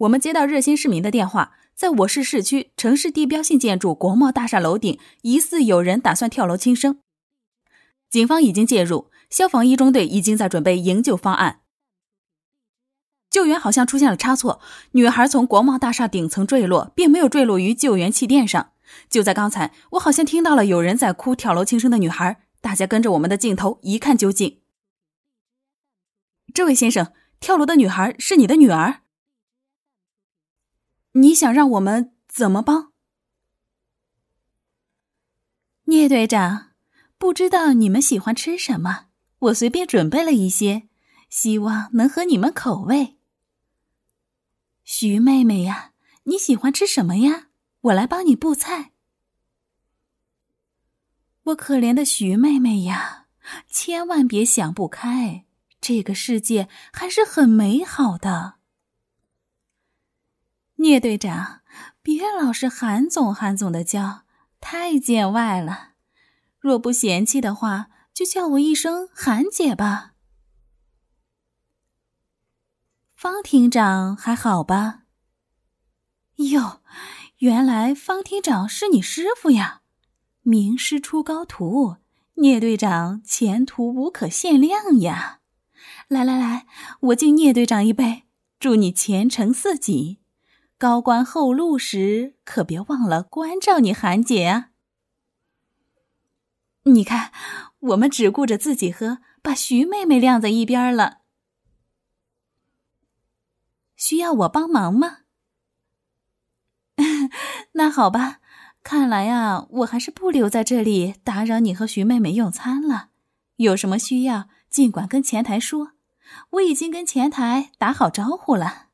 我们接到热心市民的电话，在我市市区城市地标性建筑国贸大厦楼顶，疑似有人打算跳楼轻生。警方已经介入，消防一中队已经在准备营救方案。救援好像出现了差错，女孩从国贸大厦顶层坠落，并没有坠落于救援气垫上。就在刚才，我好像听到了有人在哭跳楼轻生的女孩。大家跟着我们的镜头一看究竟。这位先生，跳楼的女孩是你的女儿。你想让我们怎么帮？聂队长，不知道你们喜欢吃什么，我随便准备了一些，希望能合你们口味。徐妹妹呀，你喜欢吃什么呀？我来帮你布菜。我可怜的徐妹妹呀，千万别想不开，这个世界还是很美好的。聂队长，别老是韩总韩总的叫，太见外了。若不嫌弃的话，就叫我一声韩姐吧。方厅长还好吧？哟，原来方厅长是你师傅呀！名师出高徒，聂队长前途无可限量呀！来来来，我敬聂队长一杯，祝你前程似锦。高官厚禄时，可别忘了关照你韩姐啊！你看，我们只顾着自己喝，把徐妹妹晾在一边了。需要我帮忙吗？那好吧，看来呀，我还是不留在这里打扰你和徐妹妹用餐了。有什么需要，尽管跟前台说，我已经跟前台打好招呼了。